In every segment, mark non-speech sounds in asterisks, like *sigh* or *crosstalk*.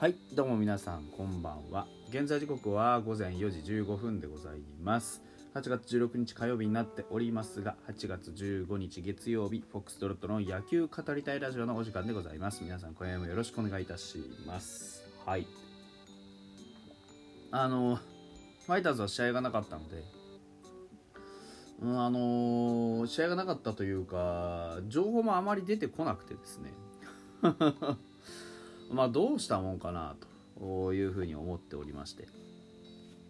はいどうも皆さんこんばんは。現在時刻は午前4時15分でございます。8月16日火曜日になっておりますが8月15日月曜日フォックストロットの野球語りたいラジオのお時間でございます。皆さん今夜もよろしくお願いいたします。はい。あのファイターズは試合がなかったのでうんあのー試合がなかったというか情報もあまり出てこなくてですね。*laughs* まあどうしたもんかなというふうに思っておりまして。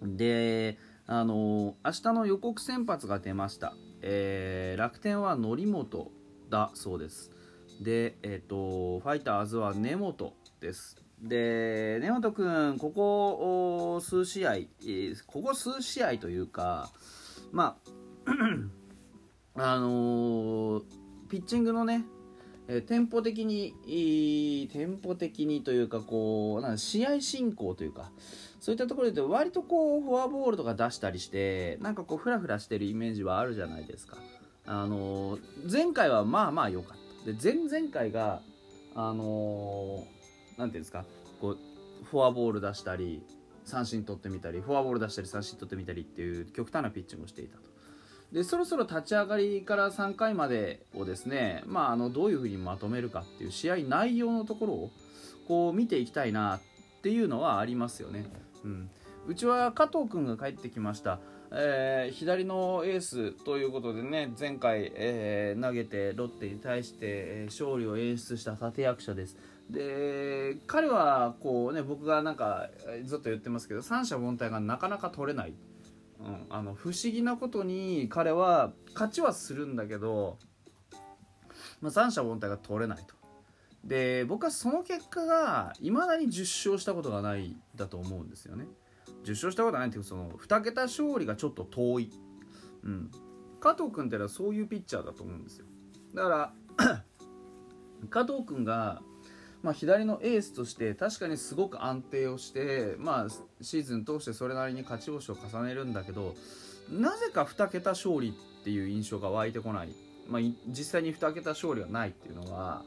であの明日の予告先発が出ました、えー楽天は則本だそうです。でえっ、とファイターズは根本です。で根本君ここ数試合、ここ数試合というかまあ *clears throat* あのーピッチングのねえーテンポ的にいいテンポ的にというかこうなん試合進行というかそういったところで割とこうフォアボールとか出したりしてなんかこうフラフラしてるイメージはあるじゃないですか。あのー前回はまあまあ良かった。で前々回があのーなんていうんですかこうフォアボール出したり三振取ってみたりフォアボール出したり三振取ってみたりっていう極端なピッチングをしていたと。でそろそろ立ち上がりから3回までをですね、まあ、あのどういうふうにまとめるかっていう試合内容のところをこう見ていきたいなっていうのはありますよね。うん、うちは加藤君が帰ってきました、えー左のエースということでね前回、えー投げてロッテに対して、えー勝利を演出した立役者です。で彼はこうね僕がなんかずっと言ってますけど三者凡退がなかなか取れないうん、あの不思議なことに彼は勝ちはするんだけど、まあ、三者凡退が取れないと。で僕はその結果がいまだに10勝したことがないだと思うんですよね。10勝したことがないっていうその2桁勝利がちょっと遠い、うん、加藤君ってのはそういうピッチャーだと思うんですよ。だから *clears throat* 加藤君がまあ、左のエースとして確かにすごく安定をして、まあ、シーズン通してそれなりに勝ち星を重ねるんだけどなぜか2桁勝利っていう印象が湧いてこない、まあ、実際に2桁勝利はないっていうのは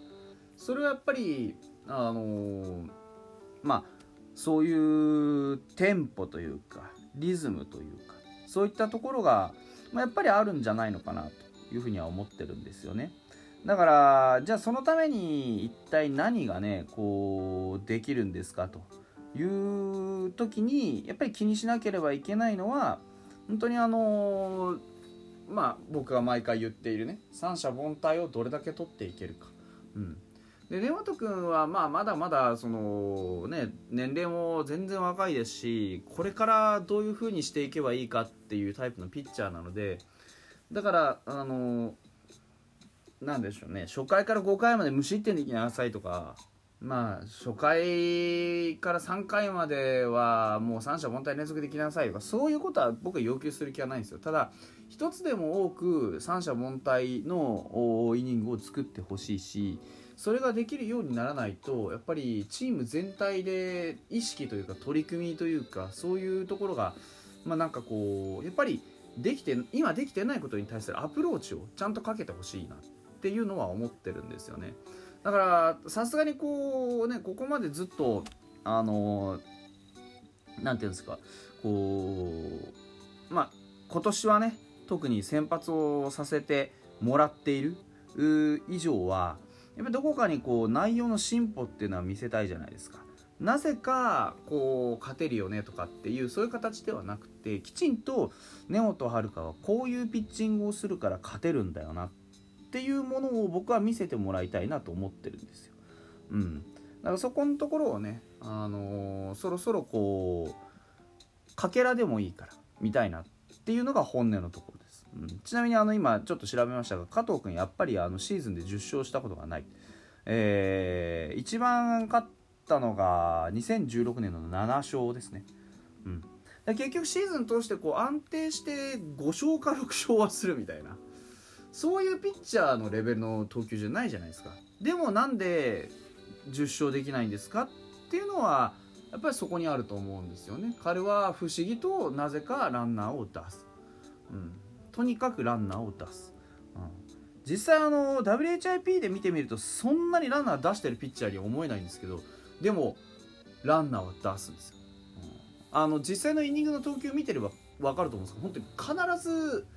それはやっぱりあのーまあそういうテンポというかリズムというかそういったところが、まあ、やっぱりあるんじゃないのかなというふうには思ってるんですよね。だからじゃあそのために一体何がねこうできるんですかという時にやっぱり気にしなければいけないのは本当にあのまあ僕が毎回言っているね三者凡退をどれだけ取っていけるか。うんで根本君はまあまだまだその、ね、年齢も全然若いですしこれからどういうふうにしていけばいいかっていうタイプのピッチャーなのでだからあのなんでしょうね。初回から5回まで無失点できなさいとか。まあ初回から3回まではもう三者凡退連続できなさいとか。そういうことは僕は要求する気はないんですよ。ただ一つでも多く三者凡退のイニングを作ってほしいしそれができるようにならないとやっぱりチーム全体で意識というか取り組みというかそういうところがまあなんかこうやっぱりできて今できてないことに対するアプローチをちゃんとかけてほしいなっていうのは思ってるんですよね。だからさすがにこうねここまでずっとあのなんていうんですかこうまあ今年はね特に先発をさせてもらっている以上はやっぱりどこかにこう内容の進歩っていうのは見せたいじゃないですか。なぜかこう勝てるよねとかっていうそういう形ではなくてきちんと根本遥はこういうピッチングをするから勝てるんだよなっていうものを僕は見せてもらいたいなと思ってるんですよ。うん、だからそこのところをね、あのーそろそろこうかけらでもいいから見たいなっていうのが本音のところです。うん、ちなみにあの今ちょっと調べましたが加藤君やっぱりあのシーズンで10勝したことがない。えー一番勝ったのが2016年の7勝ですね。うん、結局シーズン通してこう安定して5勝か6勝はするみたいなそういうピッチャーのレベルの投球じゃないじゃないですか。でもなんで10勝できないんですかっていうのはやっぱりそこにあると思うんですよね。彼は不思議となぜかランナーを出す、うん、とにかくランナーを出す、うん、実際あの WHIP で見てみるとそんなにランナー出してるピッチャーには思えないんですけどでもランナーは出すんですよ、うん、あの実際のイニングの投球見てれば分かると思うんですけど本当に必ず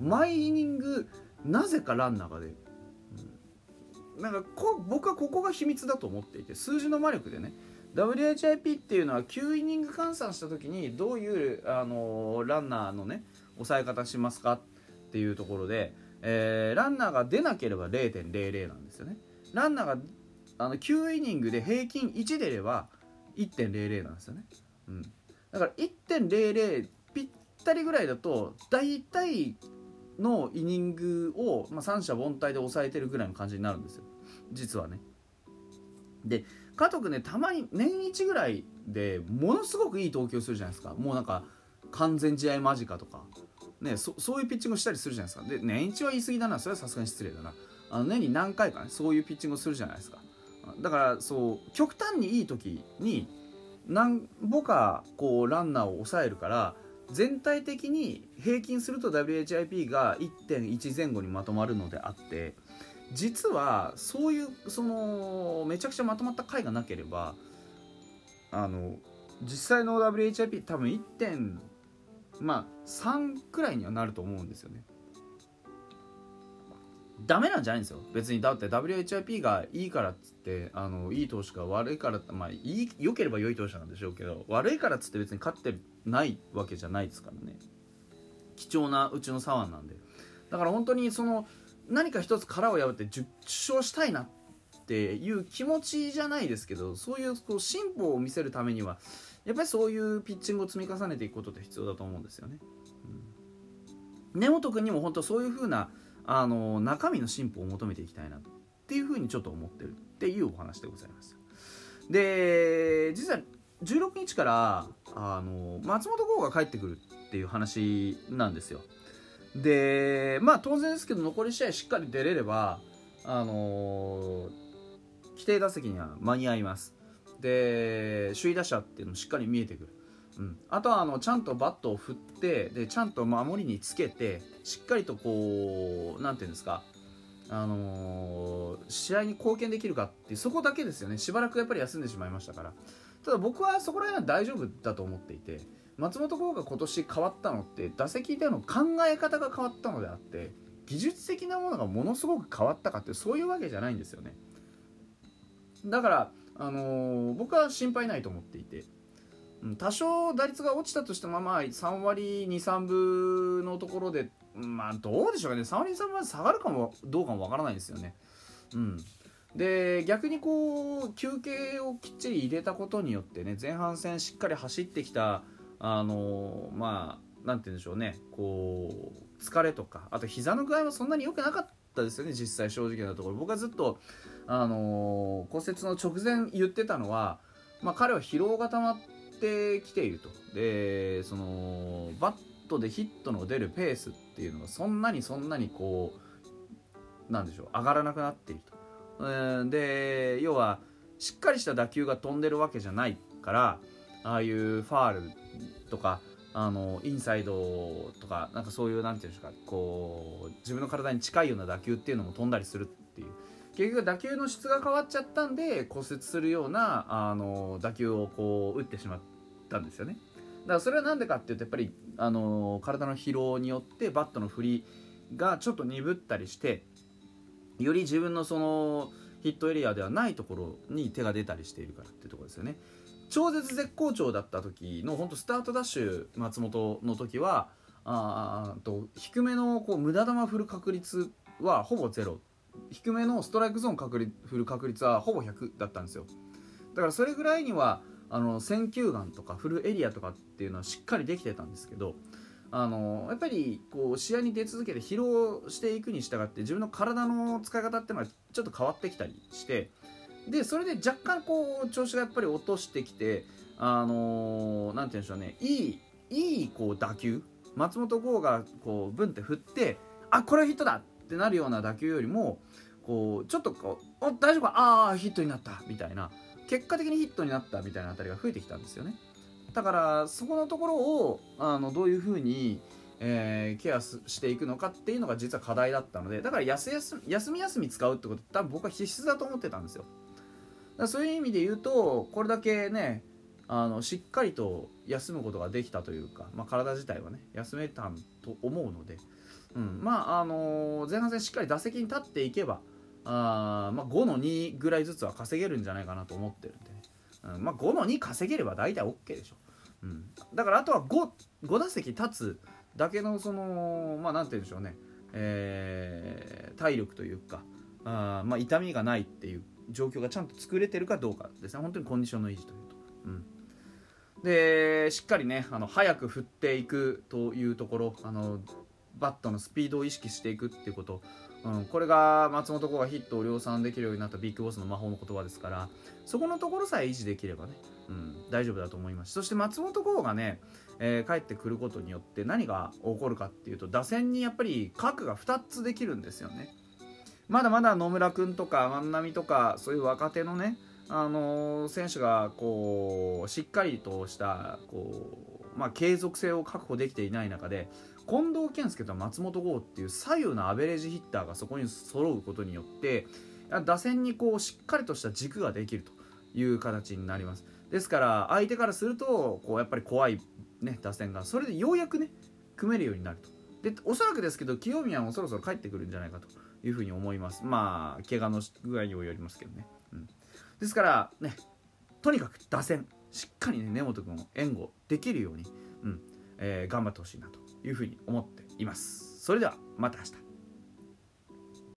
毎イニングなぜかランナーが出る、うん、なんかこ僕はここが秘密だと思っていて数字の魔力でね。WHIP っていうのは9イニング換算した時にどういう、あのランナーのね抑え方しますか？っていうところで、えー、ランナーが出なければ0.00なんですよね。ランナーがあの9イニングで平均1出れば1.00なんですよね、うん、だから1.00ぴったりぐらいだと大体のイニングを、まあ、三者凡退で抑えてるぐらいの感じになるんですよ。実はね。で加藤君ねたまに年一ぐらいでものすごくいい投球するじゃないですか。もうなんか完全試合間近とか、ね、そそういうピッチングしたりするじゃないですか。で年一は言い過ぎだな。それはさすがに失礼だな。あの年に何回かねそういうピッチングをするじゃないですか。だからそう極端にいい時に何ぼかこうランナーを抑えるから全体的に平均すると WHIP が1.1前後にまとまるのであって実はそういうそのめちゃくちゃまとまった回がなければあの実際の WHIP 多分 1. まあ3くらいにはなると思うんですよね。ダメなんじゃないんですよ。別にだって WHIP がいいからっつってあのいい投手が悪いからまあいい良ければ良い投手なんでしょうけど悪いからっつって別に勝ってないわけじゃないですからね。貴重なうちの左腕なんで。だから本当にその何か一つ殻を破って10勝したいなっていう気持ちじゃないですけどそういうこう進歩を見せるためにはやっぱりそういうピッチングを積み重ねていくことって必要だと思うんですよね。うん、根本君にも本当そういう風なあの中身の進歩を求めていきたいなっていうふうにちょっと思ってるっていうお話でございます。で実は16日からあの松本剛が帰ってくるっていう話なんですよ。でまあ当然ですけど残り試合しっかり出れればあの規定打席には間に合います。で首位打者っていうのもしっかり見えてくる。うん、あとはあのちゃんとバットを振ってでちゃんと守りにつけてしっかりとこう何て言うんですかあのー、試合に貢献できるかってそこだけですよね。しばらくやっぱり休んでしまいましたから。ただ僕はそこら辺は大丈夫だと思っていて松本剛が今年変わったのって打席での考え方が変わったのであって技術的なものがものすごく変わったかってそういうわけじゃないんですよね。だから、あのー、僕は心配ないと思っていて多少打率が落ちたとしてもまあ3割23分のところでまあどうでしょうかね。3割23分まで下がるかもどうかもわからないですよね。うん、で逆にこう休憩をきっちり入れたことによってね前半戦しっかり走ってきたあのまあなんて言うんでしょうね。こう疲れとかあと膝の具合はそんなに良くなかったですよね実際正直なところ。僕はずっとあの骨折の直前言ってたのは、まあ、彼は疲労が溜まっててきていると。でそのバットでヒットの出るペースっていうのがそんなにそんなにこうなんでしょう上がらなくなっていると。で要はしっかりした打球が飛んでるわけじゃないからああいうファールとかあのインサイドとかなんかそういうなんていうんですかこう自分の体に近いような打球っていうのも飛んだりするっていう。結局打球の質が変わっちゃったんで骨折するようなあの打球をこう打ってしまったんですよね。だからそれは何でかっていうとやっぱりあの体の疲労によってバットの振りがちょっと鈍ったりしてより自分のそのヒットエリアではないところに手が出たりしているからっていうところですよね。超絶絶好調だった時の本当スタートダッシュ松本の時はあと低めのこう無駄球振る確率はほぼゼロ。低めのストライクゾーン確率振る確率はほぼ100だったんですよ。だからそれぐらいにはあの選球眼とかフルエリアとかっていうのはしっかりできてたんですけどあのやっぱりこう試合に出続けて疲労していくに従って自分の体の使い方っていうのはちょっと変わってきたりしてでそれで若干こう調子がやっぱり落としてきてあの何て言うんでしょうねいいいいこう打球松本剛がこうブンって振ってあこれはヒットだってなるような打球よりもこうちょっとこうお大丈夫かああヒットになったみたいな結果的にヒットになったみたいなあたりが増えてきたんですよね。だからそこのところをあのどういうふうに、えー、ケアしていくのかっていうのが実は課題だったのでだから休休み休み使うってこと多分僕は必須だと思ってたんですよ。だそういう意味で言うとこれだけねあのしっかりと休むことができたというか、まあ、体自体はね休めたと思うので、うんまああの前半戦しっかり打席に立っていけばあ、まあ、5の2ぐらいずつは稼げるんじゃないかなと思ってるんでね、うんまあ、5の2稼げれば大体 OK でしょ、うん、だからあとは 5, 5打席立つだけのそのまあなんて言うんでしょうね、えー、体力というかあ、まあ、痛みがないっていう状況がちゃんと作れてるかどうかですね。本当にコンディションの維持というと。うん。でしっかりねあの早く振っていくというところあのバットのスピードを意識していくっていうこと、うん、これが松本剛がヒットを量産できるようになったビッグボスの魔法の言葉ですからそこのところさえ維持できればね、うん、大丈夫だと思います。そして松本剛がね、えー、帰ってくることによって何が起こるかっていうと打線にやっぱり核が2つできるんですよね。まだまだ野村君とか万波とかそういう若手のねあの選手がこうしっかりとしたこう、まあ、継続性を確保できていない中で近藤健介と松本剛っていう左右のアベレージヒッターがそこに揃うことによって打線にこうしっかりとした軸ができるという形になります。ですから相手からするとこうやっぱり怖い、ね、打線がそれでようやくね組めるようになるとでおそらくですけど清宮もそろそろ帰ってくるんじゃないかというふうに思います。まあ怪我の具合にもよりますけどね、うん、ですからねとにかく打線。しっかりね根本君を援護できるように、うんえー、頑張ってほしいなと。いうふうに思っています。それではまた明日。